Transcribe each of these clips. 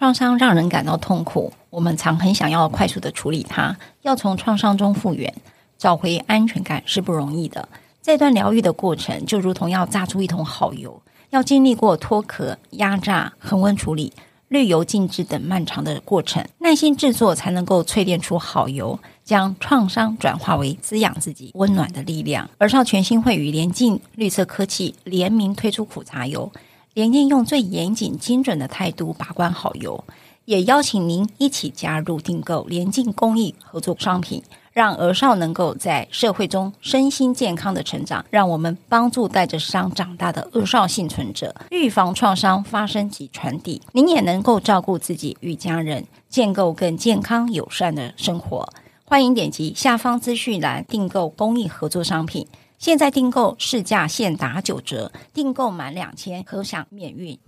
创伤让人感到痛苦，我们常很想要快速的处理它，要从创伤中复原，找回安全感是不容易的。这段疗愈的过程，就如同要榨出一桶好油，要经历过脱壳、压榨、恒温处理、滤油静置等漫长的过程，耐心制作才能够淬炼出好油，将创伤转化为滋养自己温暖的力量。而少权心会与联进绿色科技联名推出苦茶油。联净用最严谨精准的态度把关好油，也邀请您一起加入订购联净公益合作商品，让儿少能够在社会中身心健康的成长。让我们帮助带着伤长大的儿少幸存者，预防创伤发生及传递。您也能够照顾自己与家人，建构更健康友善的生活。欢迎点击下方资讯栏订购公益合作商品。现在订购市价现打九折，订购满两千可享免运。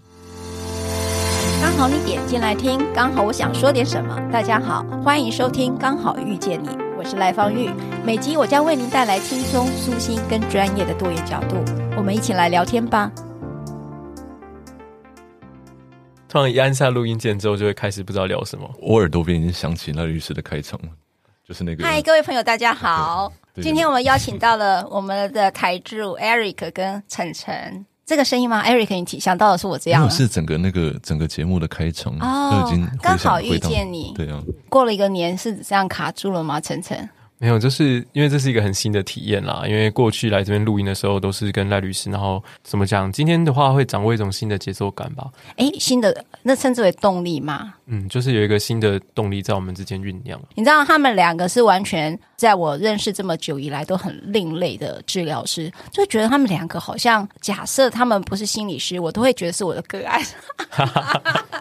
刚好你点进来听，刚好我想说点什么。大家好，欢迎收听《刚好遇见你》，我是赖芳玉。每集我将为您带来轻松、舒心跟专业的多元角度，我们一起来聊天吧。突然一按下录音键之后，就会开始不知道聊什么。我耳朵边已经响起那律师的开场了，就是那个。嗨，各位朋友，大家好。今天我们邀请到了我们的台柱 Eric 跟晨晨，这个声音吗？Eric，你想到的是我这样？是整个那个整个节目的开场哦，已经刚好遇见你。对啊，过了一个年是这样卡住了吗？晨晨。没有，就是因为这是一个很新的体验啦。因为过去来这边录音的时候都是跟赖律师，然后怎么讲？今天的话会掌握一种新的节奏感吧？哎，新的那称之为动力吗？嗯，就是有一个新的动力在我们之间酝酿。你知道他们两个是完全在我认识这么久以来都很另类的治疗师，就觉得他们两个好像假设他们不是心理师，我都会觉得是我的个案。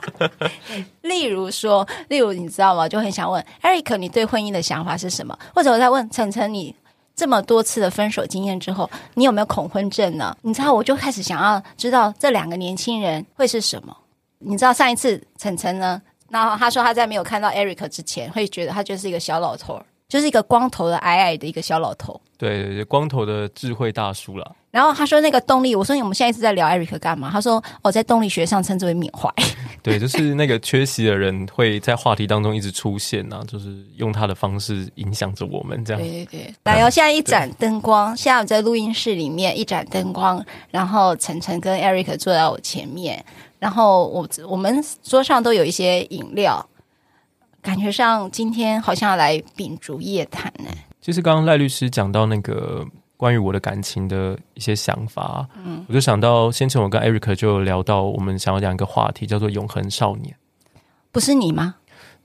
例如说，例如你知道吗？就很想问 Eric，你对婚姻的想法是什么？或者我在问晨晨，你这么多次的分手经验之后，你有没有恐婚症呢？你知道，我就开始想要知道这两个年轻人会是什么。你知道上一次晨晨呢，然后他说他在没有看到 Eric 之前，会觉得他就是一个小老头儿，就是一个光头的矮矮的一个小老头。对对对，光头的智慧大叔了。然后他说那个动力，我说我们现在一直在聊 Eric 干嘛？他说我、哦、在动力学上称之为缅怀。对，就是那个缺席的人会在话题当中一直出现啊，就是用他的方式影响着我们这样。对对对，来哦，现在一盏灯光，现在我在录音室里面一盏灯光，然后晨晨跟 Eric 坐在我前面，然后我我们桌上都有一些饮料，感觉上今天好像要来秉烛夜谈呢。其实刚刚赖律师讲到那个关于我的感情的一些想法，嗯，我就想到先前我跟 Eric 就聊到，我们想要讲一个话题，叫做“永恒少年”。不是你吗？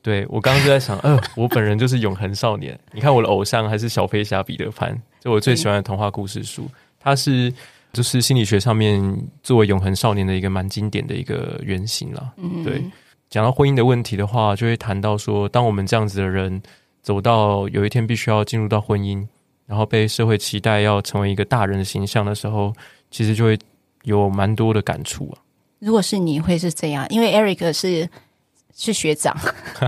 对，我刚刚就在想，呃，我本人就是永恒少年。你看我的偶像还是小飞侠彼得潘，就我最喜欢的童话故事书，它是就是心理学上面作为永恒少年的一个蛮经典的一个原型了。嗯，对。讲到婚姻的问题的话，就会谈到说，当我们这样子的人。走到有一天必须要进入到婚姻，然后被社会期待要成为一个大人的形象的时候，其实就会有蛮多的感触啊。如果是你会是这样，因为 Eric 是是学长，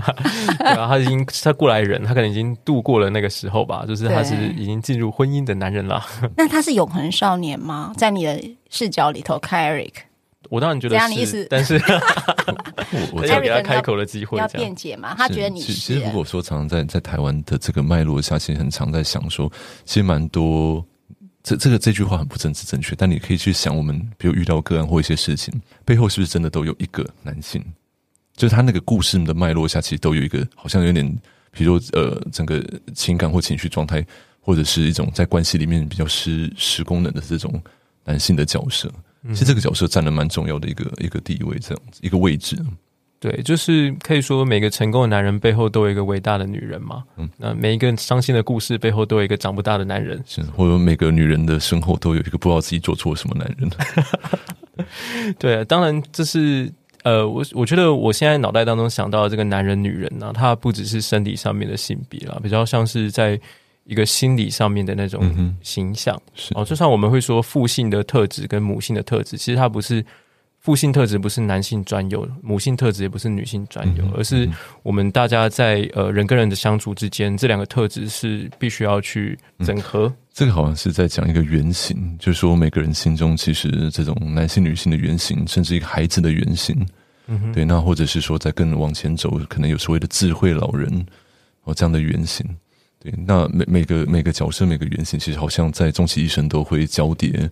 对啊，他已经他过来人，他可能已经度过了那个时候吧，就是他是已经进入婚姻的男人了。那他是永恒少年吗？在你的视角里头看 Eric？我当然觉得是，但是 我要给他开口的机会，要辩解嘛？他觉得你是。其实如果说常常在在台湾的这个脉络下，其实很常在想说，其实蛮多这这个这句话很不政治正确，但你可以去想，我们比如遇到个案或一些事情背后，是不是真的都有一个男性？就是他那个故事的脉络下，其实都有一个，好像有点，比如说呃，整个情感或情绪状态，或者是一种在关系里面比较失失功能的这种男性的角色。其实这个角色占了蛮重要的一个一个地位，这样子一个位置。对，就是可以说每个成功的男人背后都有一个伟大的女人嘛。嗯，那每一个伤心的故事背后都有一个长不大的男人，是或者每个女人的身后都有一个不知道自己做错什么男人。对啊，当然这是呃，我我觉得我现在脑袋当中想到的这个男人女人呢、啊，他不只是身体上面的性别啦，比较像是在。一个心理上面的那种形象，嗯、是。哦，就像我们会说父性的特质跟母性的特质，其实它不是父性特质，不是男性专有；母性特质也不是女性专有，嗯、而是我们大家在呃人跟人的相处之间，这两个特质是必须要去整合、嗯。这个好像是在讲一个原型，就是说每个人心中其实这种男性、女性的原型，甚至一个孩子的原型，嗯哼，对，那或者是说在更往前走，可能有所谓的智慧老人哦这样的原型。对，那每每个每个角色每个原型，其实好像在终其一生都会交叠，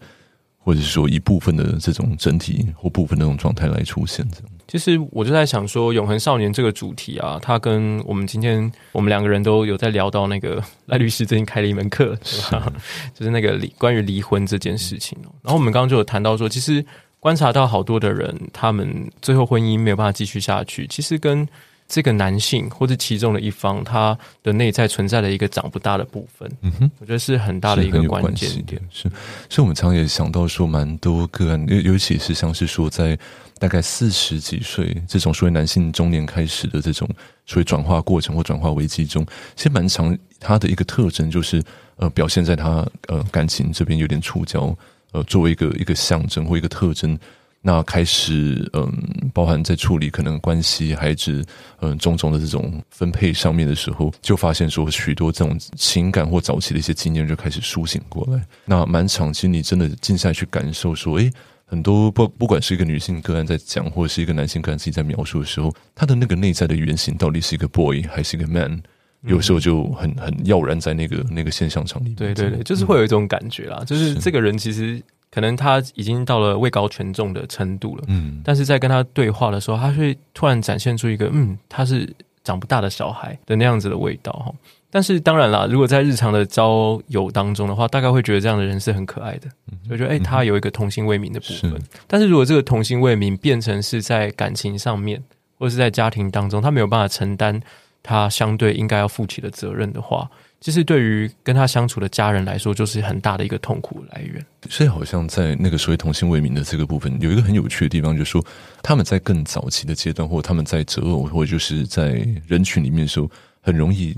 或者是说一部分的这种整体或部分的那种状态来出现。这样，其实我就在想说，永恒少年这个主题啊，它跟我们今天我们两个人都有在聊到那个赖律师最近开了一门课，是吧？是就是那个离关于离婚这件事情。然后我们刚刚就有谈到说，其实观察到好多的人，他们最后婚姻没有办法继续下去，其实跟这个男性或者其中的一方，他的内在存在的一个长不大的部分，嗯哼，我觉得是很大的一个关键点。是，所以我们常常也想到说，蛮多个案，尤尤其是像是说，在大概四十几岁这种所谓男性中年开始的这种所谓转化过程或转化危机中，其实蛮常他的一个特征就是，呃，表现在他呃感情这边有点触礁，呃，作为一个一个象征或一个特征。那开始，嗯，包含在处理可能关系、孩子，嗯，种种的这种分配上面的时候，就发现说许多这种情感或早期的一些经验就开始苏醒过来。那蛮长期，你真的静下来去感受，说，诶，很多不不管是一个女性个案在讲，或者是一个男性个案自己在描述的时候，他的那个内在的原型到底是一个 boy 还是一个 man？有时候就很很耀然在那个那个现象场里面。对对对，就是会有一种感觉啦，就是这个人其实。可能他已经到了位高权重的程度了，嗯，但是在跟他对话的时候，他会突然展现出一个，嗯，他是长不大的小孩的那样子的味道哈。但是当然啦，如果在日常的交友当中的话，大概会觉得这样的人是很可爱的，就觉得哎，他有一个童心未泯的部分。但是如果这个童心未泯变成是在感情上面，或者是在家庭当中，他没有办法承担他相对应该要负起的责任的话。其实对于跟他相处的家人来说，就是很大的一个痛苦来源。所以好像在那个所谓童心未泯的这个部分，有一个很有趣的地方，就是说他们在更早期的阶段，或者他们在择偶，或者就是在人群里面的时候，很容易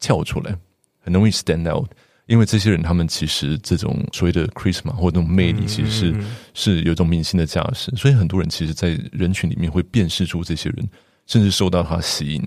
跳出来，很容易 stand out。因为这些人，他们其实这种所谓的 charisma 或者那种魅力，其实是嗯嗯嗯是有一种明星的架势。所以很多人其实，在人群里面会辨识出这些人，甚至受到他吸引。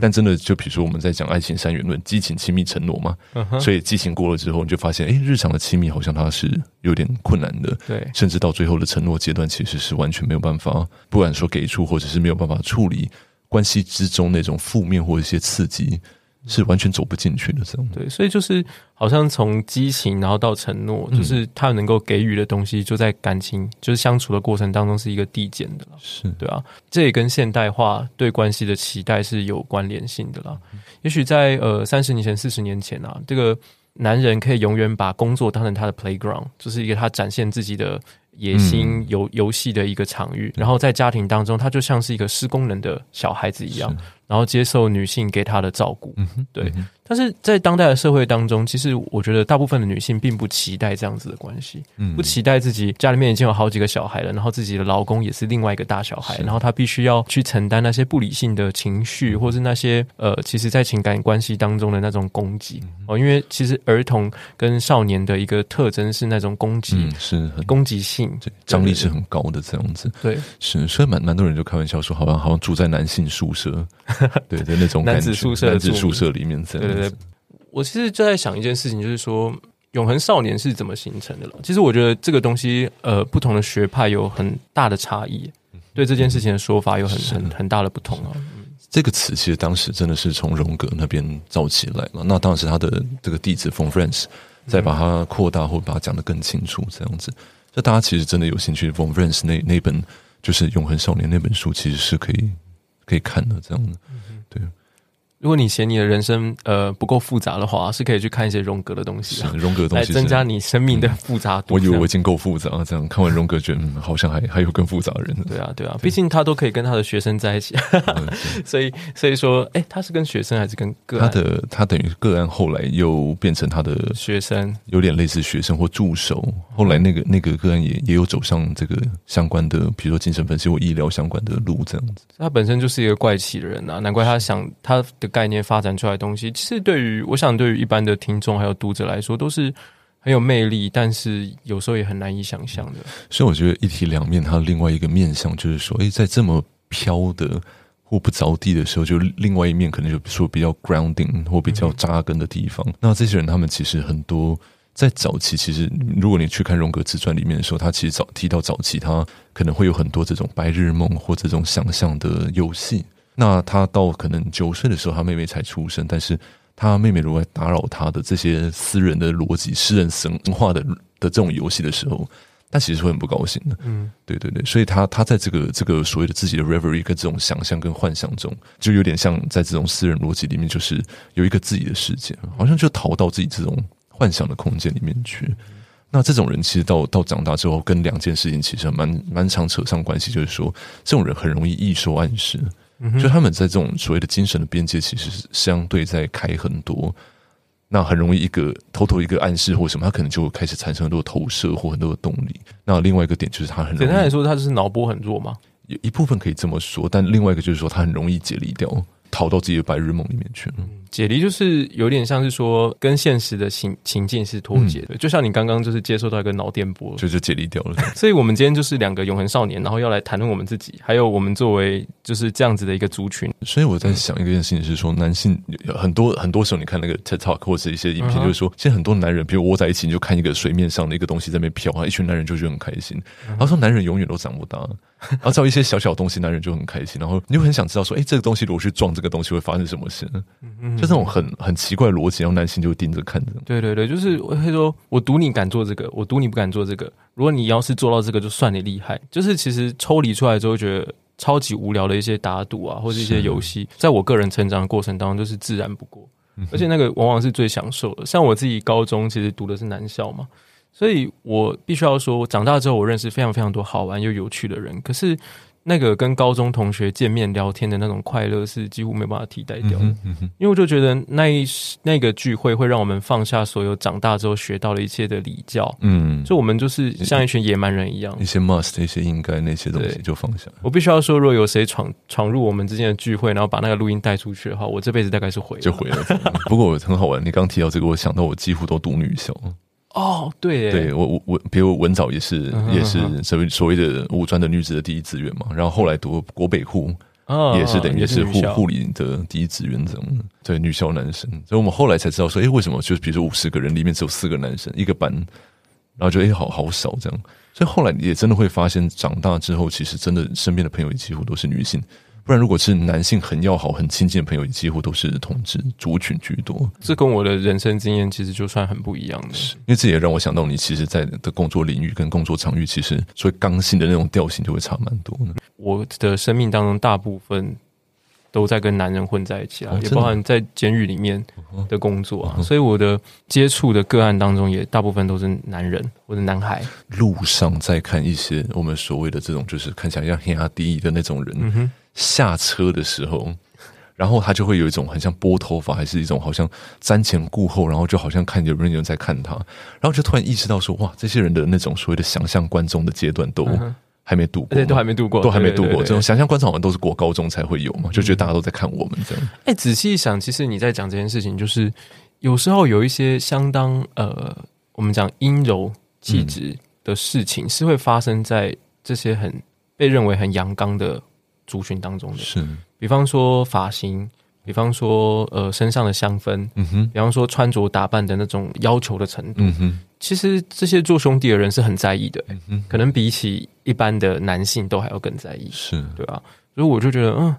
但真的，就比如说我们在讲爱情三元论，激情、亲密、承诺嘛。所以激情过了之后，你就发现，哎，日常的亲密好像它是有点困难的。对，甚至到最后的承诺阶段，其实是完全没有办法，不管说给出，或者是没有办法处理关系之中那种负面或一些刺激。是完全走不进去的，这种。对，所以就是好像从激情，然后到承诺，嗯、就是他能够给予的东西，就在感情就是相处的过程当中是一个递减的了，是。对啊，这也跟现代化对关系的期待是有关联性的啦。嗯、也许在呃三十年前、四十年前啊，这个男人可以永远把工作当成他的 playground，就是一个他展现自己的野心游游戏的一个场域，然后在家庭当中，他就像是一个失功能的小孩子一样。然后接受女性给他的照顾，对。嗯、但是在当代的社会当中，其实我觉得大部分的女性并不期待这样子的关系，嗯、不期待自己家里面已经有好几个小孩了，然后自己的老公也是另外一个大小孩，然后她必须要去承担那些不理性的情绪，嗯、或是那些呃，其实在情感关系当中的那种攻击。哦。嗯、因为其实儿童跟少年的一个特征是那种攻击，嗯、是攻击性，张力是很高的这样子。对，是，所以蛮蛮多人就开玩笑说，好像好像住在男性宿舍。对的那种感觉，男子宿舍，男子宿舍里面，对对对。我其实就在想一件事情，就是说永恒少年是怎么形成的了。其实我觉得这个东西，呃，不同的学派有很大的差异，对这件事情的说法有很很很大的不同啊。这个词其实当时真的是从荣格那边造起来了。那当时他的这个弟子 Franz 再把它扩大或把它讲得更清楚，这样子。那大家其实真的有兴趣，von Franz 那那本就是永恒少年那本书，其实是可以。可以看的这样的，如果你嫌你的人生呃不够复杂的话，是可以去看一些荣格的东西，荣格的东西来增加你生命的复杂度。我以为我已经够复杂了，这样看完荣格觉得嗯好像还还有更复杂的人。对啊，对啊，毕竟他都可以跟他的学生在一起，所以所以说，哎，他是跟学生还是跟个案？他的他等于个案后来又变成他的学生，有点类似学生或助手。后来那个那个个案也也有走上这个相关的，比如说精神分析或医疗相关的路，这样子。他本身就是一个怪奇的人啊，难怪他想他的。概念发展出来的东西，其实对于我想，对于一般的听众还有读者来说，都是很有魅力，但是有时候也很难以想象的。所以我觉得一体两面，它另外一个面向就是说，诶，在这么飘的或不着地的时候，就另外一面可能就说比较 grounding 或比较扎根的地方。嗯、那这些人，他们其实很多。在早期，其实如果你去看荣格自传里面的时候，他其实早提到早期，他可能会有很多这种白日梦或这种想象的游戏。那他到可能九岁的时候，他妹妹才出生，但是他妹妹如果打扰他的这些私人的逻辑、私人神话的的这种游戏的时候，他其实会很不高兴的。嗯，对对对，所以他他在这个这个所谓的自己的 reverie 跟这种想象跟幻想中，就有点像在这种私人逻辑里面，就是有一个自己的世界，好像就逃到自己这种。幻想的空间里面去，那这种人其实到到长大之后，跟两件事情其实蛮蛮常扯上关系，就是说，这种人很容易易受暗示，嗯、就他们在这种所谓的精神的边界，其实是相对在开很多，那很容易一个偷偷一个暗示或什么，他可能就会开始产生很多投射或很多的动力。那另外一个点就是他很简单来说，他就是脑波很弱嘛，有一部分可以这么说，但另外一个就是说，他很容易解离掉。逃到自己的白日梦里面去了。解离就是有点像是说跟现实的情情境是脱节的，嗯、就像你刚刚就是接收到一个脑电波，就就解离掉了。所以，我们今天就是两个永恒少年，然后要来谈论我们自己，还有我们作为就是这样子的一个族群。所以我在想一个件事情是说，男性很多很多时候，你看那个 TED Talk 或者一些影片，就是说，现在很多男人，比如窝在一起，你就看一个水面上的一个东西在那边飘啊，一群男人就觉得很开心。他说，男人永远都长不大。然后找一些小小东西，男人就很开心。然后你就很想知道说，哎，这个东西如果去撞这个东西，会发生什么事？就这种很很奇怪的逻辑，然后男性就盯着看着。对对对，就是我会说，我赌你敢做这个，我赌你不敢做这个。如果你要是做到这个，就算你厉害。就是其实抽离出来之后，觉得超级无聊的一些打赌啊，或者一些游戏，在我个人成长的过程当中，就是自然不过。而且那个往往是最享受的。像我自己高中其实读的是男校嘛。所以我必须要说，我长大之后，我认识非常非常多好玩又有趣的人。可是，那个跟高中同学见面聊天的那种快乐，是几乎没办法替代掉的。因为我就觉得那一那个聚会会让我们放下所有长大之后学到了一切的礼教。嗯，就我们就是像一群野蛮人一样，一些 must，一些应该那些东西就放下。我必须要说，如果有谁闯闯入我们之间的聚会，然后把那个录音带出去的话，我这辈子大概是毁了，就毁了。不过很好玩，你刚提到这个，我想到我几乎都读女校。哦，对，对我我我，比如文藻也是、uh. 也是所谓所谓的五专的女子的第一志愿嘛，然后后来读国北护，uh. 也是等于是护护理的第一志愿这种，对，女校男生，所以我们后来才知道说，哎，为什么就是比如说五十个人里面只有四个男生一个班，然后就哎好好少这样，所以后来也真的会发现，长大之后其实真的身边的朋友也几乎都是女性。不然，如果是男性很要好、很亲近的朋友，几乎都是同志族群居多。这跟我的人生经验其实就算很不一样的，是因为这也让我想到，你其实，在的工作领域跟工作场域，其实所以刚性的那种调性就会差蛮多的。我的生命当中，大部分都在跟男人混在一起啊，哦、也包含在监狱里面的工作啊，所以我的接触的个案当中，也大部分都是男人或者男孩。路上在看一些我们所谓的这种，就是看起来像黑压低的那种人。下车的时候，然后他就会有一种很像拨头发，还是一种好像瞻前顾后，然后就好像看有人有人在看他，然后就突然意识到说，哇，这些人的那种所谓的想象观众的阶段都还没度过，对，都还没度过，都还没度过。这种想象观众好像都是国高中才会有嘛，就觉得大家都在看我们这样。哎，仔细一想，其实你在讲这件事情，就是有时候有一些相当呃，我们讲阴柔气质的事情，是会发生在这些很被认为很阳刚的。族群当中的。是，比方说发型，比方说呃身上的香氛，嗯哼，比方说穿着打扮的那种要求的程度，嗯哼，其实这些做兄弟的人是很在意的，嗯哼，可能比起一般的男性都还要更在意，是。对吧？所以我就觉得，嗯，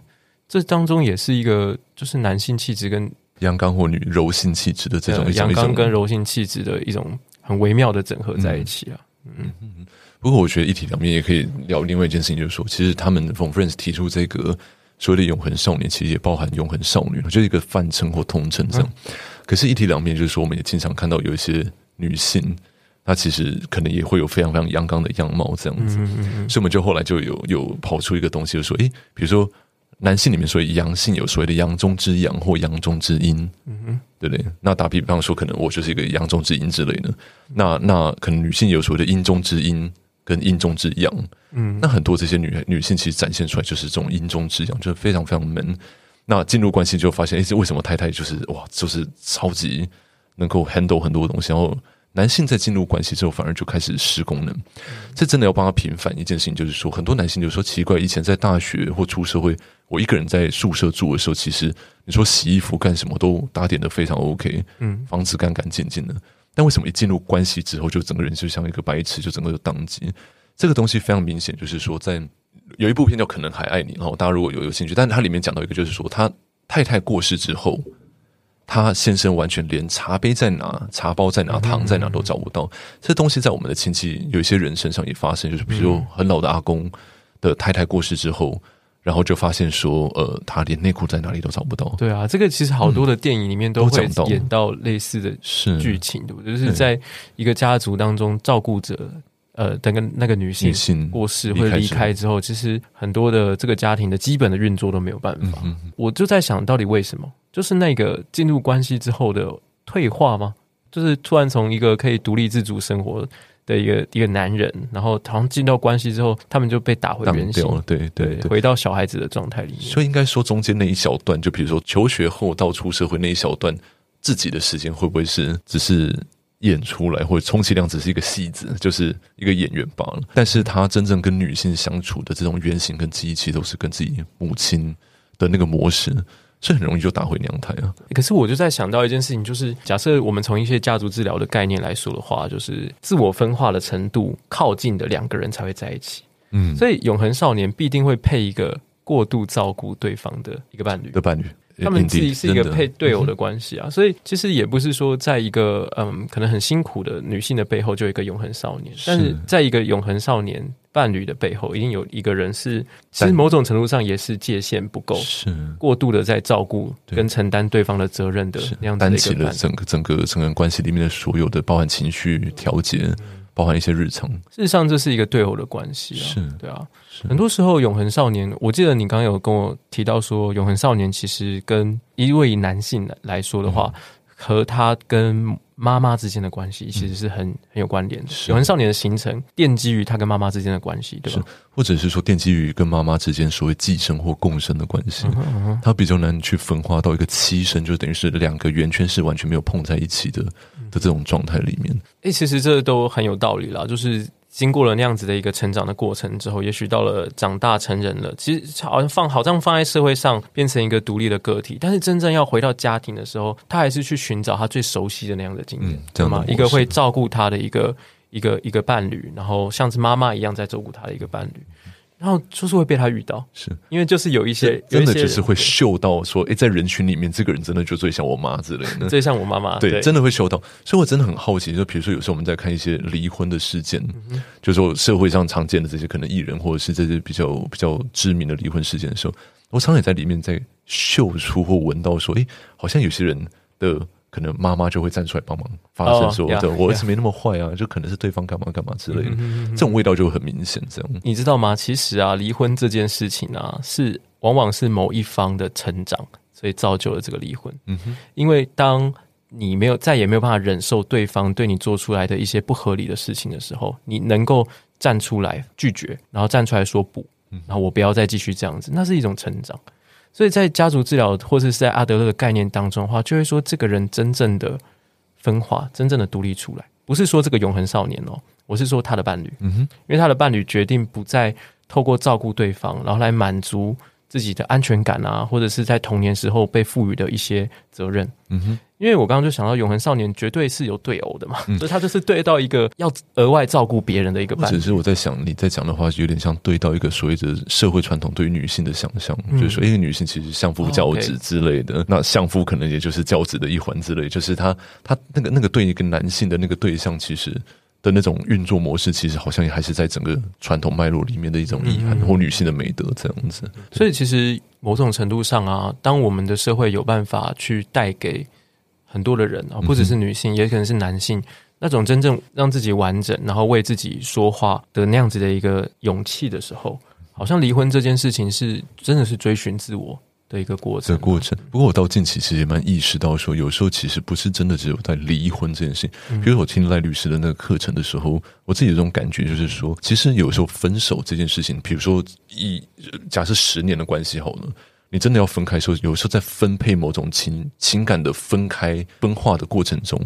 这当中也是一个就是男性气质跟阳刚或女柔性气质的这种阳刚跟柔性气质的一种很微妙的整合在一起啊，嗯。嗯不过，我觉得一体两面也可以聊另外一件事情，就是说，其实他们 Von Friends 提出这个所谓的永恒少年，其实也包含永恒少女，就是一个泛称或通称这样。嗯、可是，一体两面就是说，我们也经常看到有一些女性，她其实可能也会有非常非常阳刚的样貌这样子。嗯嗯嗯，所以，我们就后来就有有跑出一个东西，就说，诶，比如说男性里面，所谓阳性有所谓的阳中之阳或阳中之阴，对不对？那打比方说，可能我就是一个阳中之阴之类的。那那可能女性有所谓的阴中之阴。跟阴中之阳，嗯，那很多这些女女性其实展现出来就是这种阴中之阳，就是非常非常闷。那进入关系就发现，哎，这为什么太太就是哇，就是超级能够 handle 很多东西，然后男性在进入关系之后反而就开始失功能。这真的要帮他平反一件事情，就是说很多男性就说奇怪，以前在大学或出社会，我一个人在宿舍住的时候，其实你说洗衣服干什么都打点的非常 OK，嗯，房子干干净净的。但为什么一进入关系之后，就整个人就像一个白痴，就整个就当机？这个东西非常明显，就是说，在有一部片叫《可能还爱你》，然后大家如果有有兴趣，但它里面讲到一个，就是说他太太过世之后，他先生完全连茶杯在哪、茶包在哪、糖在哪都找不到。这东西在我们的亲戚有一些人身上也发生，就是比如很老的阿公的太太过世之后。然后就发现说，呃，他连内裤在哪里都找不到。对啊，这个其实好多的电影里面都会演到类似的剧情，对不对？就是在一个家族当中，照顾者，呃，那个那个女性过世或离开之后，其实很多的这个家庭的基本的运作都没有办法。我就在想到底为什么？就是那个进入关系之后的退化吗？就是突然从一个可以独立自主生活。的一个一个男人，然后好像进到关系之后，他们就被打回原形了，对对，对，回到小孩子的状态里面。所以应该说，中间那一小段，就比如说求学后到出社会那一小段，自己的时间会不会是只是演出来，或者充其量只是一个戏子，就是一个演员罢了？但是他真正跟女性相处的这种原型跟记忆，其实都是跟自己母亲的那个模式。这很容易就打回娘胎啊！可是我就在想到一件事情，就是假设我们从一些家族治疗的概念来说的话，就是自我分化的程度靠近的两个人才会在一起。嗯，所以永恒少年必定会配一个过度照顾对方的一个伴侣的伴侣。他们自己是一个配队友的关系啊，所以其实也不是说在一个嗯可能很辛苦的女性的背后就有一个永恒少年，但是在一个永恒少年伴侣的背后，一定有一个人是其实某种程度上也是界限不够，是。过度的在照顾跟承担对方的责任的那样子的一个，担起了整个整个成人关系里面的所有的包含情绪调节。包含一些日常，事实上这是一个对偶的关系啊，是。对啊，很多时候永恒少年，我记得你刚刚有跟我提到说，永恒少年其实跟一位男性来说的话，嗯、和他跟。妈妈之间的关系其实是很很有关联的。永恒少年的形成奠基于他跟妈妈之间的关系，对吧？或者是说奠基于跟妈妈之间所谓寄生或共生的关系。他比较难去分化到一个栖身，就等于是两个圆圈是完全没有碰在一起的的这种状态里面。哎，其实这都很有道理啦，就是。经过了那样子的一个成长的过程之后，也许到了长大成人了，其实好像放好像放在社会上变成一个独立的个体，但是真正要回到家庭的时候，他还是去寻找他最熟悉的那样的经验，对、嗯、吗？一个会照顾他的一个一个一个伴侣，然后像是妈妈一样在照顾他的一个伴侣。然后就是会被他遇到，是因为就是有一些真的就是会嗅到说，哎，在人群里面，这个人真的就最像我妈之类的，最像我妈妈，对，真的会嗅到。所以我真的很好奇，就比如说有时候我们在看一些离婚的事件，就是说社会上常见的这些可能艺人或者是这些比较比较知名的离婚事件的时候，我常常也在里面在嗅出或闻到说，哎，好像有些人的。可能妈妈就会站出来帮忙发声说：“ oh, yeah, 我儿子没那么坏啊.就可能是对方干嘛干嘛之类的。Mm ” -hmm. 这种味道就很明显。这样你知道吗？其实啊，离婚这件事情啊，是往往是某一方的成长，所以造就了这个离婚。嗯哼，因为当你没有再也没有办法忍受对方对你做出来的一些不合理的事情的时候，你能够站出来拒绝，然后站出来说不，然后我不要再继续这样子，那是一种成长。所以在家族治疗或者是在阿德勒的概念当中的话，就会说这个人真正的分化，真正的独立出来，不是说这个永恒少年哦，我是说他的伴侣，嗯哼，因为他的伴侣决定不再透过照顾对方，然后来满足自己的安全感啊，或者是在童年时候被赋予的一些责任，嗯哼。因为我刚刚就想到，永恒少年绝对是有对偶的嘛，嗯、所以他就是对到一个要额外照顾别人的一个伴侣。只是我在想，你在讲的话，就有点像对到一个所谓的社会传统对于女性的想象，嗯、就是说，一个女性其实相夫教子之类的，哦 okay、那相夫可能也就是教子的一环之类，就是他他那个那个对一个男性的那个对象，其实的那种运作模式，其实好像也还是在整个传统脉络里面的一种遗憾或女性的美德这样子。所以，其实某种程度上啊，当我们的社会有办法去带给很多的人啊，不只是女性，也可能是男性，那种真正让自己完整，然后为自己说话的那样子的一个勇气的时候，好像离婚这件事情是真的是追寻自我的一个过程。这个过程，不过我到近期其实也蛮意识到说，有时候其实不是真的只有在离婚这件事情。比如我听赖律师的那个课程的时候，我自己有这种感觉，就是说，其实有时候分手这件事情，比如说一假设十年的关系好了。你真的要分开的时候，有时候在分配某种情情感的分开分化的过程中，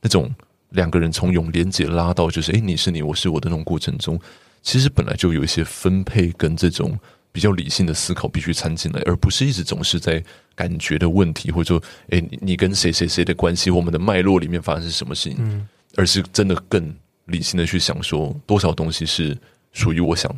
那种两个人从永连结拉到就是诶，你是你，我是我的那种过程中，其实本来就有一些分配跟这种比较理性的思考必须掺进来，而不是一直总是在感觉的问题，或者说，哎，你你跟谁谁谁的关系，我们的脉络里面发生是什么事情，嗯，而是真的更理性的去想说，多少东西是属于我想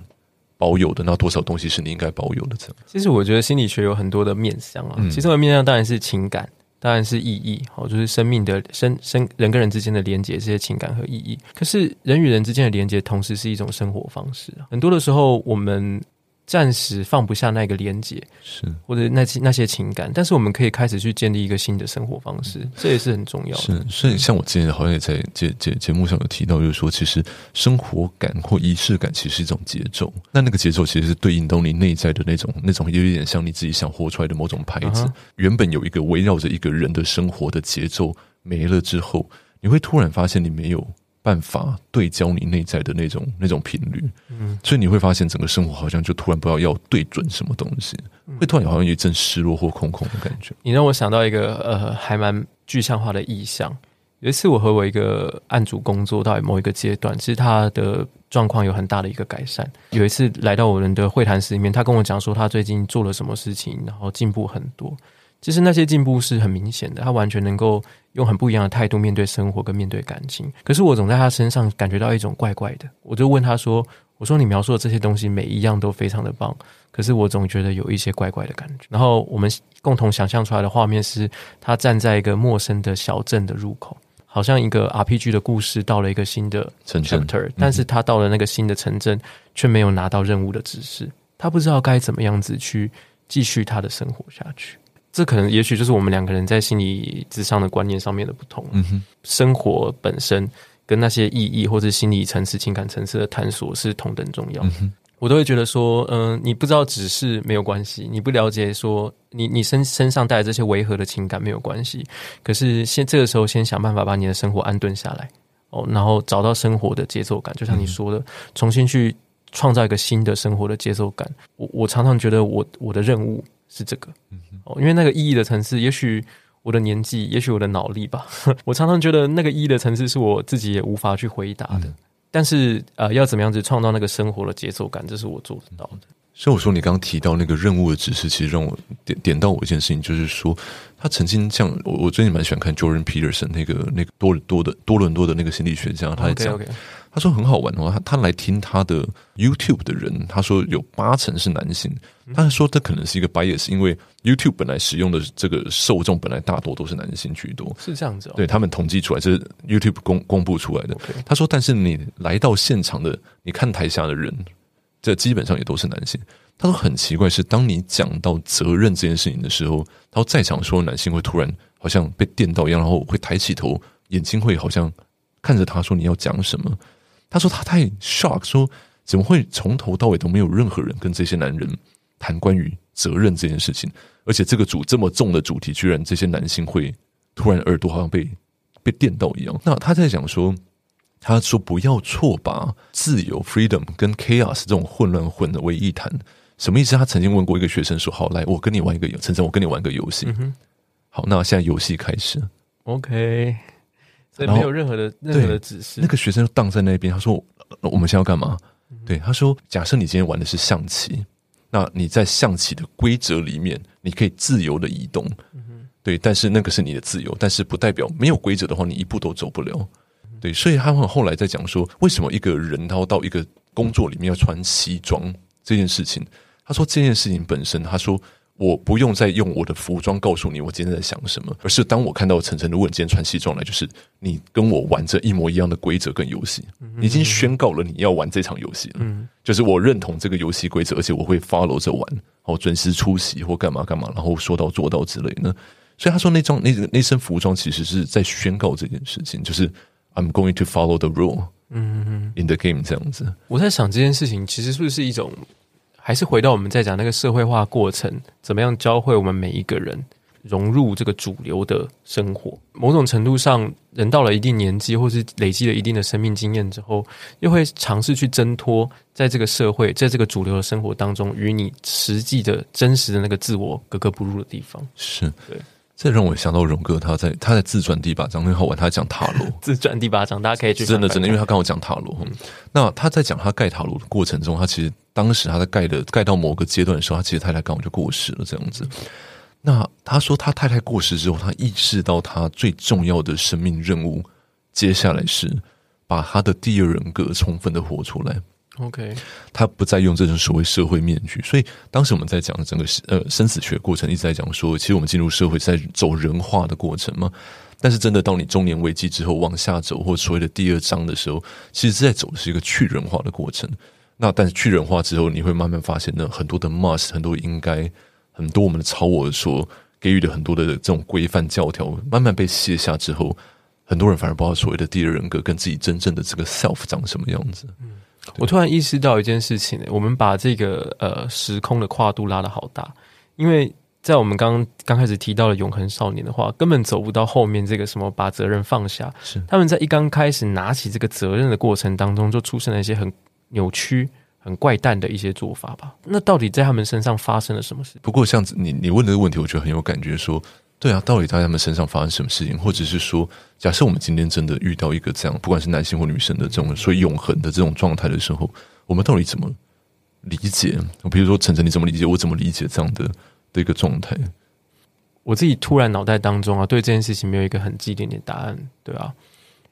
保有的，那多少东西是你应该保有的，这样。其实我觉得心理学有很多的面向啊，嗯、其中的面向当然是情感，当然是意义，好，就是生命的生生人跟人之间的连接，这些情感和意义。可是人与人之间的连接，同时是一种生活方式啊，很多的时候我们。暂时放不下那个连接，是或者那些那些情感，但是我们可以开始去建立一个新的生活方式，嗯、这也是很重要的。是，所以像我之前好像也在节节节目上有提到，就是说，其实生活感或仪式感其实是一种节奏。那那个节奏其实是对应到你内在的那种那种，有一点像你自己想活出来的某种牌子。Uh huh、原本有一个围绕着一个人的生活的节奏没了之后，你会突然发现你没有。办法对焦你内在的那种那种频率，嗯，所以你会发现整个生活好像就突然不知道要对准什么东西，会突然好像有一阵失落或空空的感觉。你让我想到一个呃，还蛮具象化的意象。有一次我和我一个案主工作到某一个阶段，其实他的状况有很大的一个改善。有一次来到我们的会谈室里面，他跟我讲说他最近做了什么事情，然后进步很多。其实那些进步是很明显的，他完全能够用很不一样的态度面对生活跟面对感情。可是我总在他身上感觉到一种怪怪的，我就问他说：“我说你描述的这些东西每一样都非常的棒，可是我总觉得有一些怪怪的感觉。”然后我们共同想象出来的画面是他站在一个陌生的小镇的入口，好像一个 RPG 的故事到了一个新的 chapter，但是他到了那个新的城镇却没有拿到任务的指示，他不知道该怎么样子去继续他的生活下去。这可能也许就是我们两个人在心理咨商的观念上面的不同。嗯哼，生活本身跟那些意义或者心理层次、情感层次的探索是同等重要。嗯哼，我都会觉得说，嗯、呃，你不知道只是没有关系，你不了解说你你身身上带来这些违和的情感没有关系。可是先这个时候先想办法把你的生活安顿下来哦，然后找到生活的节奏感，就像你说的，嗯、重新去创造一个新的生活的节奏感。我我常常觉得我我的任务是这个。因为那个意义的层次，也许我的年纪，也许我的脑力吧。我常常觉得那个意义的层次是我自己也无法去回答的。嗯、但是，呃，要怎么样子创造那个生活的节奏感，这是我做得到的。所以我说，你刚刚提到那个任务的指示，其实让我点点到我一件事情，就是说，他曾经这样，我我最近蛮喜欢看 Jordan Peterson 那个那个多伦多的多伦多的那个心理学家，他在讲。Okay, okay. 他说很好玩哦，他他来听他的 YouTube 的人，他说有八成是男性。他说这可能是一个 bias，因为 YouTube 本来使用的这个受众本来大多都是男性居多，是这样子哦。对他们统计出来，这是 YouTube 公公布出来的。他说，但是你来到现场的，你看台下的人，这基本上也都是男性。他说很奇怪，是当你讲到责任这件事情的时候，他说在场所有男性会突然好像被电到一样，然后会抬起头，眼睛会好像看着他说你要讲什么。他说他太 shock，说怎么会从头到尾都没有任何人跟这些男人谈关于责任这件事情，而且这个主这么重的主题，居然这些男性会突然耳朵好像被被电到一样。那他在讲说，他说不要错把自由 freedom 跟 chaos 这种混乱混为一谈，什么意思？他曾经问过一个学生说：“好，来，我跟你玩一个游，晨晨，我跟你玩个游戏。嗯哼”好，那现在游戏开始。OK。所以没有任何的任何的指示。那个学生就荡在那边，他说：“我们现在要干嘛？”嗯、对，他说：“假设你今天玩的是象棋，那你在象棋的规则里面，你可以自由的移动。嗯、哼对，但是那个是你的自由，但是不代表没有规则的话，你一步都走不了。对，所以他们后来在讲说，为什么一个人他要到一个工作里面要穿西装这件事情？他说这件事情本身，他说。我不用再用我的服装告诉你我今天在想什么，而是当我看到晨晨，如果你今天穿西装来，就是你跟我玩着一模一样的规则跟游戏，你已经宣告了你要玩这场游戏了。嗯，就是我认同这个游戏规则，而且我会 follow 着玩，然后准时出席或干嘛干嘛，然后说到做到之类的。所以他说那装那那身服装其实是在宣告这件事情，就是 I'm going to follow the rule，嗯，in the game 这样子。我在想这件事情其实是不是一种。还是回到我们在讲那个社会化过程，怎么样教会我们每一个人融入这个主流的生活？某种程度上，人到了一定年纪，或是累积了一定的生命经验之后，又会尝试去挣脱在这个社会，在这个主流的生活当中，与你实际的真实的那个自我格格不入的地方。是，对。这让我想到荣哥他在他在自传第八章很好玩，他讲塔罗。自传第八章，大家可以去真的真的，因为他刚好讲塔罗。嗯、那他在讲他盖塔罗的过程中，他其实当时他在盖的盖到某个阶段的时候，他其实太太刚好就过世了，这样子。那他说他太太过世之后，他意识到他最重要的生命任务，接下来是把他的第二人格充分的活出来。OK，他不再用这种所谓社会面具，所以当时我们在讲的整个呃生死学过程，一直在讲说，其实我们进入社会在走人化的过程嘛。但是真的到你中年危机之后往下走，或所谓的第二章的时候，其实是在走的是一个去人化的过程。那但是去人化之后，你会慢慢发现呢，很多的 must，很多应该，很多我们的超我所给予的很多的这种规范教条，慢慢被卸下之后，很多人反而不知道所谓的第二人格跟自己真正的这个 self 长什么样子。嗯我突然意识到一件事情，我们把这个呃时空的跨度拉得好大，因为在我们刚刚开始提到了永恒少年的话，根本走不到后面这个什么把责任放下。是他们在一刚开始拿起这个责任的过程当中，就出现了一些很扭曲、很怪诞的一些做法吧？那到底在他们身上发生了什么事？不过，像你你问的这个问题，我觉得很有感觉说。对啊，到底在他们身上发生什么事情，或者是说，假设我们今天真的遇到一个这样，不管是男性或女生的这种所以永恒的这种状态的时候，我们到底怎么理解？比如说，晨晨你怎么理解？我怎么理解这样的的一个状态？我自己突然脑袋当中啊，对这件事情没有一个很既定的答案。对啊，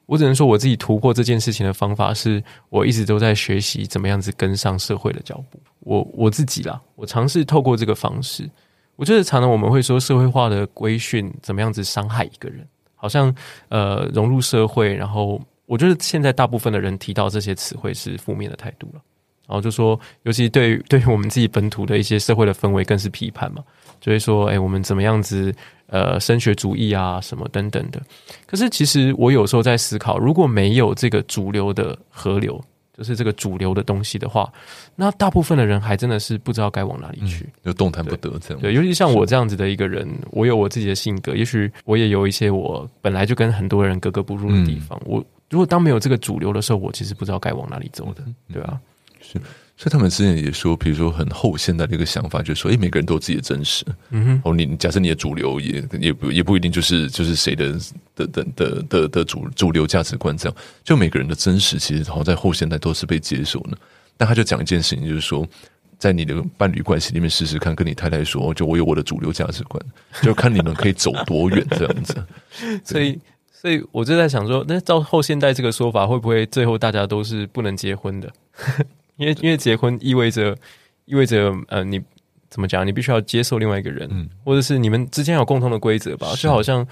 我只能说我自己突破这件事情的方法是，我一直都在学习怎么样子跟上社会的脚步。我我自己啦，我尝试透过这个方式。我觉得常常我们会说社会化的规训怎么样子伤害一个人，好像呃融入社会，然后我觉得现在大部分的人提到这些词汇是负面的态度了，然后就说，尤其对于对于我们自己本土的一些社会的氛围更是批判嘛，就会说，哎，我们怎么样子呃升学主义啊什么等等的。可是其实我有时候在思考，如果没有这个主流的河流。就是这个主流的东西的话，那大部分的人还真的是不知道该往哪里去，就、嗯、动弹不得这样。对，尤其像我这样子的一个人，我有我自己的性格，也许我也有一些我本来就跟很多人格格不入的地方。嗯、我如果当没有这个主流的时候，我其实不知道该往哪里走的，嗯、对啊，是。所以他们之前也说，比如说很后现代的一个想法，就是说，诶，每个人都有自己的真实。嗯哼，哦，你假设你的主流也也不也不一定就是就是谁的的的的的的主主流价值观这样，就每个人的真实其实好像在后现代都是被接受的。但他就讲一件事情，就是说，在你的伴侣关系里面试试看，跟你太太说，就我有我的主流价值观，就看你们可以走多远这样子。所以，所以我就在想说，那照后现代这个说法，会不会最后大家都是不能结婚的？因为因为结婚意味着意味着呃，你怎么讲？你必须要接受另外一个人，嗯，或者是你们之间有共同的规则吧？就好像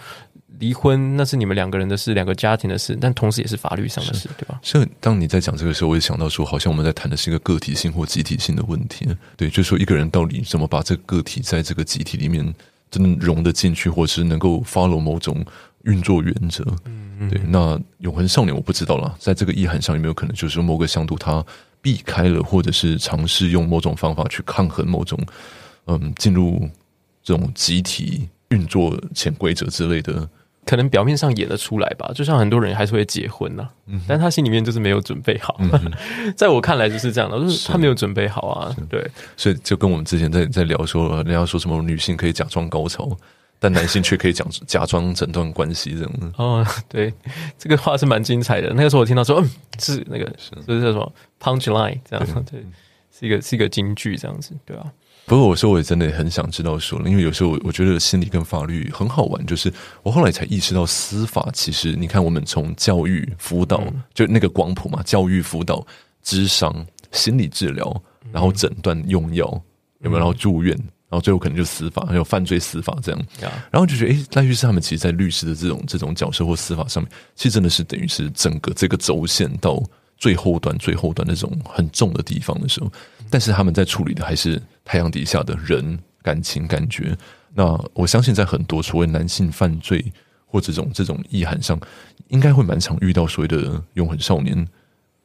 离婚那是你们两个人的事，两个家庭的事，但同时也是法律上的事，对吧？所以当你在讲这个时候，我也想到说，好像我们在谈的是一个个体性或集体性的问题。对，就是说一个人到底怎么把这个个体在这个集体里面真的融得进去，或者是能够 follow 某种运作原则？嗯，对。那永恒少年我不知道了，在这个意涵上有没有可能就是某个向度他。避开了，或者是尝试用某种方法去抗衡某种，嗯，进入这种集体运作潜规则之类的，可能表面上演得出来吧。就像很多人还是会结婚呐、啊，嗯、但他心里面就是没有准备好。嗯、在我看来就是这样的，就是他没有准备好啊。对，所以就跟我们之前在在聊说，人家说什么女性可以假装高潮。但男性却可以讲假装诊断关系这样哦，对，这个话是蛮精彩的。那个时候我听到说，嗯，是那个，是就是叫什么 punch line 这样子，对，对，是一个是一个金句这样子，对啊。不过我说我也真的很想知道说了，因为有时候我我觉得心理跟法律很好玩，就是我后来才意识到司法其实，你看我们从教育辅导，嗯、就那个光谱嘛，教育辅导、智商、心理治疗，然后诊断用药，有没有？然后住院。然后最后可能就司法，还有犯罪司法这样。然后就觉得，诶，赖律师他们其实，在律师的这种这种角色或司法上面，其实真的是等于是整个这个轴线到最后端、最后端那种很重的地方的时候，但是他们在处理的还是太阳底下的人感情感觉。那我相信，在很多所谓男性犯罪或这种这种意涵上，应该会蛮常遇到所谓的永恒少年。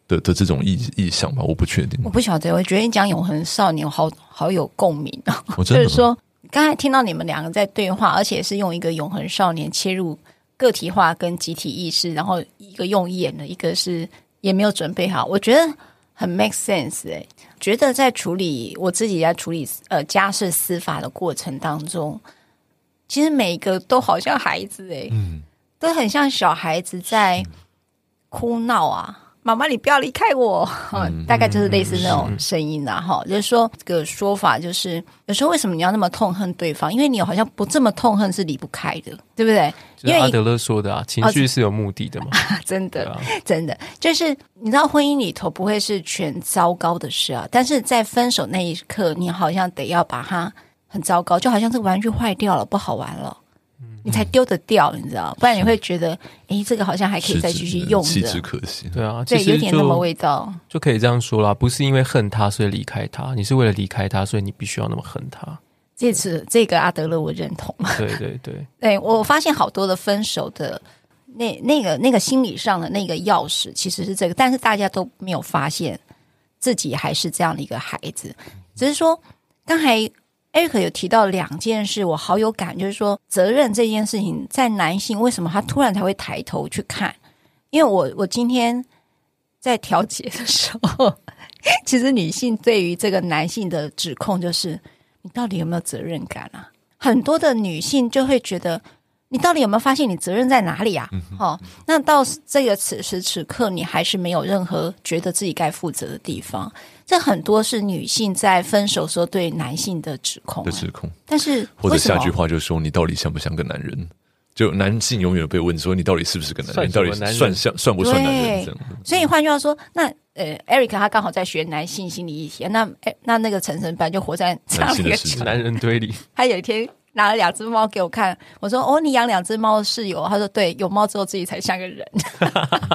的的这种意意向吧，我不确定。我不晓得，我觉得你讲永恒少年，好好有共鸣啊！就是说，刚才听到你们两个在对话，而且是用一个永恒少年切入个体化跟集体意识，然后一个用演的，一个是也没有准备好，我觉得很 make sense 哎。觉得在处理我自己在处理呃家事司法的过程当中，其实每一个都好像孩子哎，嗯，都很像小孩子在哭闹啊。妈妈，你不要离开我！嗯、大概就是类似那种声音啦，哈、嗯，就是说这个说法，就是有时候为什么你要那么痛恨对方？因为你好像不这么痛恨是离不开的，对不对？因为阿德勒说的啊，情绪是有目的的嘛，哦、真的，啊、真的，就是你知道，婚姻里头不会是全糟糕的事啊，但是在分手那一刻，你好像得要把它很糟糕，就好像这个玩具坏掉了，不好玩了。你才丢得掉，你知道？不然你会觉得，哎，这个好像还可以再继续用的，弃之可惜。对啊，对，有点那么味道，就可以这样说啦。不是因为恨他所以离开他，你是为了离开他，所以你必须要那么恨他。这次这个阿德勒我认同。对对对，对 我发现好多的分手的那那个那个心理上的那个钥匙其实是这个，但是大家都没有发现自己还是这样的一个孩子，只是说刚才。Eric 有提到两件事，我好有感，就是说责任这件事情，在男性为什么他突然才会抬头去看？因为我我今天在调解的时候，其实女性对于这个男性的指控就是：你到底有没有责任感啊？很多的女性就会觉得。你到底有没有发现你责任在哪里啊？哦，那到这个此时此刻，你还是没有任何觉得自己该负责的地方。这很多是女性在分手时候对男性的指控的指控。但是或者下句话就是说，你到底像不像个男人？就男性永远被问说，你到底是不是个男人？你到底算像算不算男人？这样。所以换句话说，那呃，Eric 他刚好在学男性心理议题，那那那个陈晨班就活在这样的一个男人堆里。他有一天。拿了两只猫给我看，我说：“哦，你养两只猫的室友？”他说：“对，有猫之后自己才像个人。”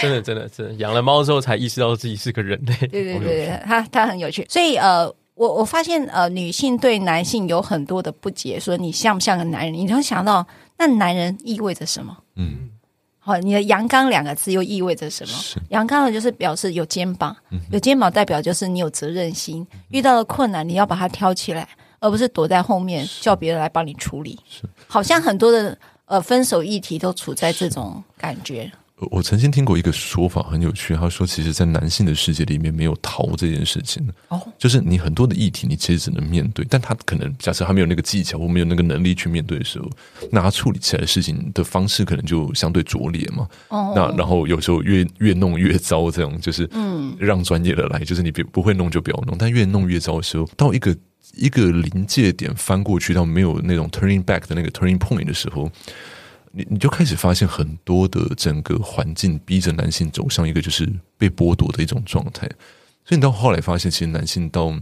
真的，真的，真的，养了猫之后才意识到自己是个人类。对对对对，他他很有趣。所以呃，我我发现呃，女性对男性有很多的不解，说你像不像个男人？你就想到那男人意味着什么？嗯，好，你的阳刚两个字又意味着什么？阳刚的就是表示有肩膀，有肩膀代表就是你有责任心，遇到了困难你要把它挑起来。而不是躲在后面叫别人来帮你处理，好像很多的呃分手议题都处在这种感觉。我曾经听过一个说法很有趣，他说，其实，在男性的世界里面没有逃这件事情哦，就是你很多的议题，你其实只能面对，但他可能假设他没有那个技巧或没有那个能力去面对的时候，那他处理起来的事情的方式可能就相对拙劣嘛。哦，那然后有时候越越弄越糟，这样就是嗯，让专业的来，就是你别不会弄就不要弄，但越弄越糟的时候，到一个。一个临界点翻过去到没有那种 turning back 的那个 turning point 的时候，你你就开始发现很多的整个环境逼着男性走向一个就是被剥夺的一种状态，所以你到后来发现，其实男性到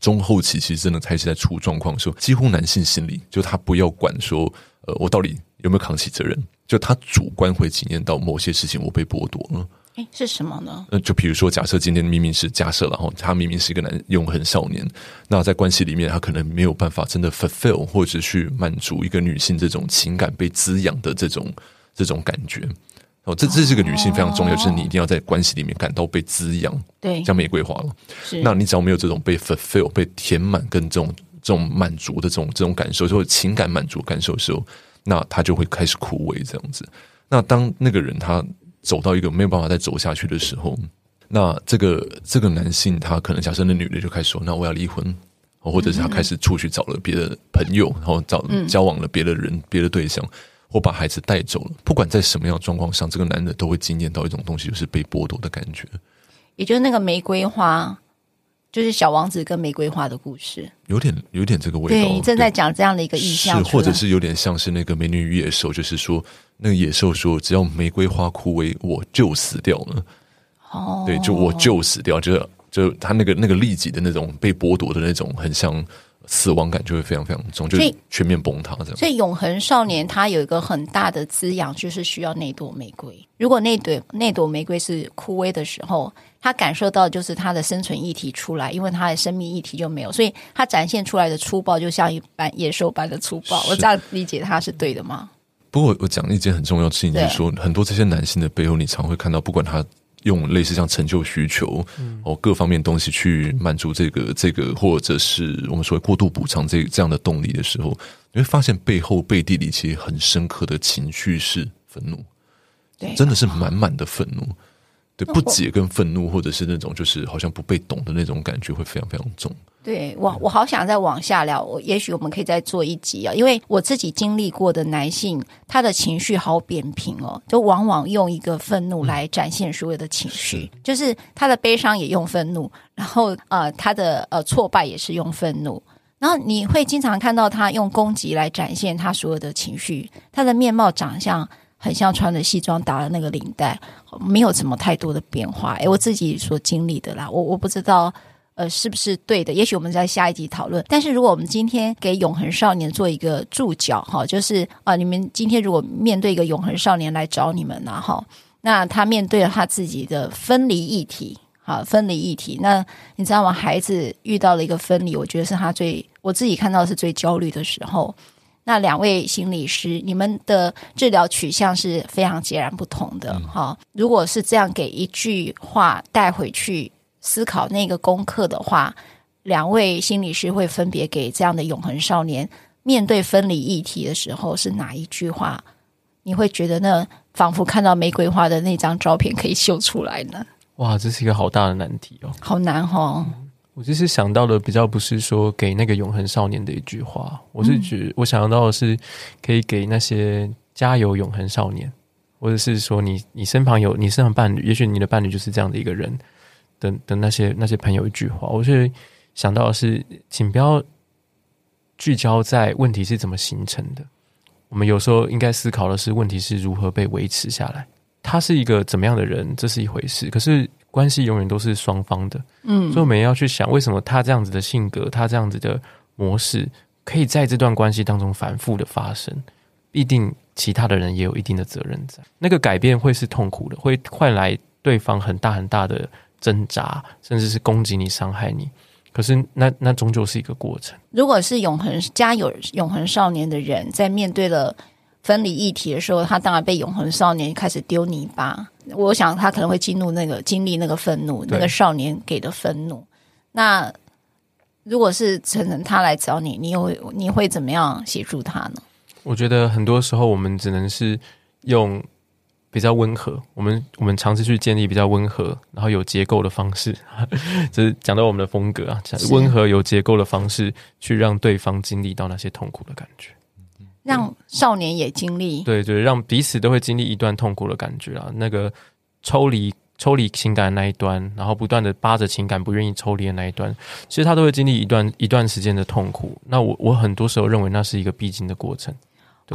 中后期其实真的开始在出状况的时候，几乎男性心里就他不要管说，呃，我到底有没有扛起责任，就他主观会经验到某些事情我被剥夺了。哎，是什么呢？呃，就比如说，假设今天明明是假设，然后他明明是一个男永恒少年，那在关系里面，他可能没有办法真的 fulfill 或者去满足一个女性这种情感被滋养的这种这种感觉。哦，这这是个女性非常重要，就是你一定要在关系里面感到被滋养，对，像玫瑰花了。那你只要没有这种被 fulfill 被填满跟这种这种满足的这种这种感受，就是情感满足感受的时候，那他就会开始枯萎这样子。那当那个人他。走到一个没有办法再走下去的时候，那这个这个男性他可能假设那女的就开始说：“那我要离婚。”或者是他开始出去找了别的朋友，然后找交往了别的人、别的对象，或把孩子带走了。不管在什么样的状况上，这个男的都会经验到一种东西，就是被剥夺的感觉。也就是那个玫瑰花，就是小王子跟玫瑰花的故事，有点有点这个味道。对，你正在讲这样的一个意象，是或者是有点像是那个美女与野兽，就是说。那个野兽说：“只要玫瑰花枯萎，我就死掉了。”哦，对，就我就死掉，就就他那个那个利己的那种被剥夺的那种，很像死亡感，就会非常非常重，就全面崩塌这样。所以，永恒少年他有一个很大的滋养，就是需要那朵玫瑰。如果那朵那朵玫瑰是枯萎的时候，他感受到就是他的生存议题出来，因为他的生命议题就没有，所以他展现出来的粗暴就像一般野兽般的粗暴。我这样理解他是对的吗？不过我讲一件很重要的事情，就是说很多这些男性的背后，你常会看到，不管他用类似像成就需求，哦各方面东西去满足这个这个，或者是我们所谓过度补偿这这样的动力的时候，你会发现背后背地里其实很深刻的情绪是愤怒，对，真的是满满的愤怒。对，不解跟愤怒，或者是那种就是好像不被懂的那种感觉，会非常非常重。对我，我好想再往下聊。我也许我们可以再做一集啊，因为我自己经历过的男性，他的情绪好扁平哦，就往往用一个愤怒来展现所有的情绪，嗯、就是他的悲伤也用愤怒，然后呃，他的呃挫败也是用愤怒，然后你会经常看到他用攻击来展现他所有的情绪，他的面貌长相很像穿着西装打了那个领带，没有什么太多的变化。诶，我自己所经历的啦，我我不知道。呃，是不是对的？也许我们在下一集讨论。但是如果我们今天给永恒少年做一个注脚，哈，就是啊，你们今天如果面对一个永恒少年来找你们了，哈，那他面对了他自己的分离议题，哈，分离议题。那你知道吗？孩子遇到了一个分离，我觉得是他最，我自己看到是最焦虑的时候。那两位心理师，你们的治疗取向是非常截然不同的，哈。如果是这样，给一句话带回去。思考那个功课的话，两位心理师会分别给这样的永恒少年面对分离议题的时候是哪一句话？你会觉得那仿佛看到玫瑰花的那张照片可以秀出来呢？哇，这是一个好大的难题哦，好难哦。我就是想到的比较不是说给那个永恒少年的一句话，我是觉得我想到的是可以给那些加油永恒少年，或者是说你你身旁有你身旁伴侣，也许你的伴侣就是这样的一个人。的的那些那些朋友一句话，我是想到的是，请不要聚焦在问题是怎么形成的。我们有时候应该思考的是，问题是如何被维持下来。他是一个怎么样的人，这是一回事。可是关系永远都是双方的，嗯，所以我们要去想，为什么他这样子的性格，他这样子的模式，可以在这段关系当中反复的发生。必定其他的人也有一定的责任在。那个改变会是痛苦的，会换来对方很大很大的。挣扎，甚至是攻击你、伤害你，可是那那终究是一个过程。如果是永恒家有永恒少年的人，在面对了分离议题的时候，他当然被永恒少年开始丢泥巴。我想他可能会进入那个经历那个愤怒，那个少年给的愤怒。那如果是成人他来找你，你会你会怎么样协助他呢？我觉得很多时候我们只能是用。比较温和，我们我们尝试去建立比较温和，然后有结构的方式，就是讲到我们的风格啊，温和有结构的方式去让对方经历到那些痛苦的感觉，让少年也经历，对对，让彼此都会经历一段痛苦的感觉啊，那个抽离抽离情感的那一端，然后不断的扒着情感不愿意抽离的那一端，其实他都会经历一段一段时间的痛苦。那我我很多时候认为那是一个必经的过程。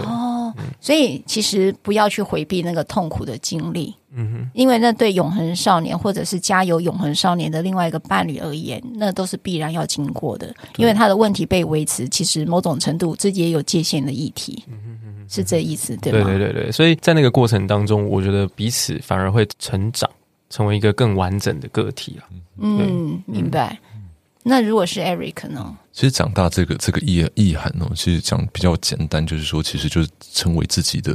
哦，所以其实不要去回避那个痛苦的经历，嗯哼，因为那对永恒少年或者是加油永恒少年的另外一个伴侣而言，那都是必然要经过的，因为他的问题被维持，其实某种程度自己也有界限的议题，嗯哼嗯哼，是这意思对吗？对对对对，所以在那个过程当中，我觉得彼此反而会成长，成为一个更完整的个体了。嗯，明白。那如果是 Eric 呢？其实长大这个这个意意涵呢，其实讲比较简单，就是说，其实就是成为自己的，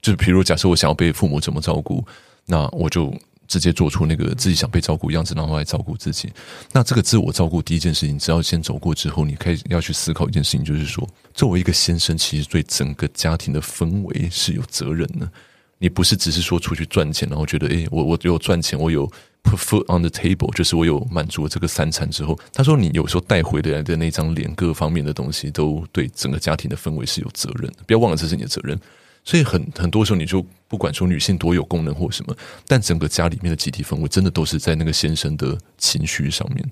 就是比如假设我想要被父母怎么照顾，那我就直接做出那个自己想被照顾样子，然后来照顾自己。那这个自我照顾第一件事情，只要先走过之后，你可以要去思考一件事情，就是说，作为一个先生，其实对整个家庭的氛围是有责任的。你不是只是说出去赚钱，然后觉得，诶，我我有赚钱，我有 put food on the table，就是我有满足了这个三餐之后，他说你有时候带回来的那张脸，各方面的东西都对整个家庭的氛围是有责任的，不要忘了这是你的责任。所以很很多时候，你就不管说女性多有功能或什么，但整个家里面的集体氛围，真的都是在那个先生的情绪上面，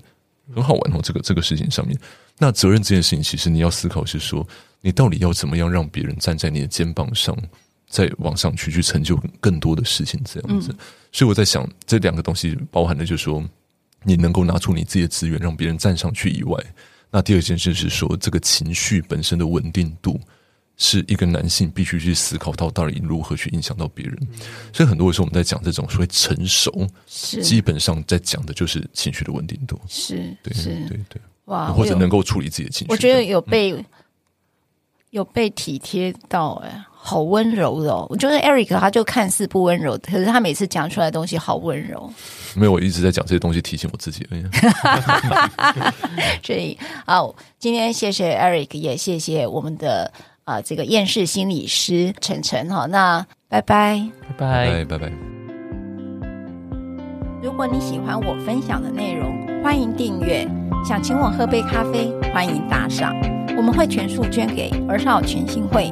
很好玩哦。这个这个事情上面，那责任这件事情，其实你要思考是说，你到底要怎么样让别人站在你的肩膀上。再往上去，去成就更多的事情，这样子。嗯、所以我在想，这两个东西包含的就是说，你能够拿出你自己的资源，让别人站上去以外，那第二件事是说，这个情绪本身的稳定度，是一个男性必须去思考到到底如何去影响到别人。嗯、所以很多时候我们在讲这种所谓成熟，是基本上在讲的就是情绪的稳定度。是，对，是对，对，哇，或者能够处理自己的情绪。我觉得有被、嗯、有被体贴到、欸，哎。好温柔的哦，我觉得 Eric 他就看似不温柔，可是他每次讲出来的东西好温柔。没有，我一直在讲这些东西提醒我自己而已。所以好，今天谢谢 Eric，也谢谢我们的啊、呃、这个厌世心理师晨晨哈，那拜拜，拜拜，拜拜。如果你喜欢我分享的内容，欢迎订阅。想请我喝杯咖啡，欢迎打赏，我们会全数捐给儿少权心会。